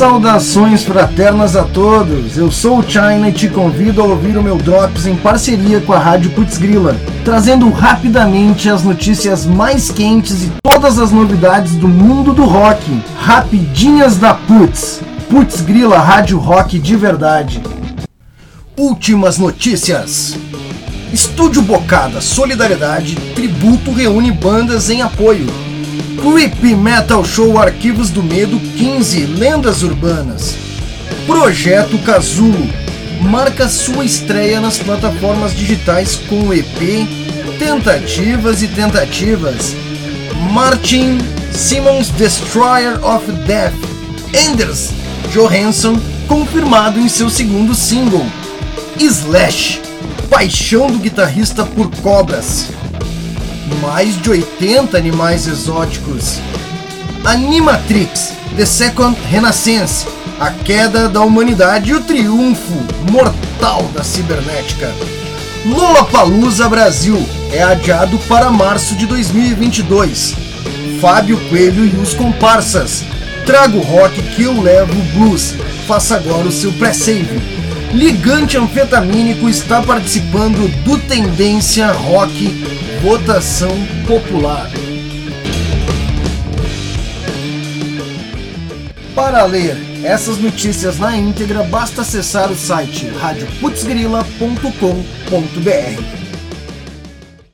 Saudações fraternas a todos! Eu sou o China e te convido a ouvir o meu Drops em parceria com a Rádio Putzgrila, trazendo rapidamente as notícias mais quentes e todas as novidades do mundo do rock. Rapidinhas da Putz! Putzgrila Rádio Rock de verdade. Últimas notícias! Estúdio Bocada Solidariedade Tributo reúne bandas em apoio. Creepy Metal Show Arquivos do Medo 15 Lendas Urbanas. Projeto Casulo marca sua estreia nas plataformas digitais com o EP Tentativas e Tentativas. Martin Simmons Destroyer of Death. Anders Johansson confirmado em seu segundo single. Slash Paixão do guitarrista por cobras mais de 80 animais exóticos. Animatrix, The Second Renaissance, a queda da humanidade e o triunfo mortal da cibernética. Lollapalooza Brasil é adiado para março de 2022. Fábio Coelho e os comparsas. Trago rock que eu levo blues. Faça agora o seu pré-save. Ligante anfetamínico está participando do Tendência Rock Votação Popular. Para ler essas notícias na íntegra, basta acessar o site radioputzgrila.com.br.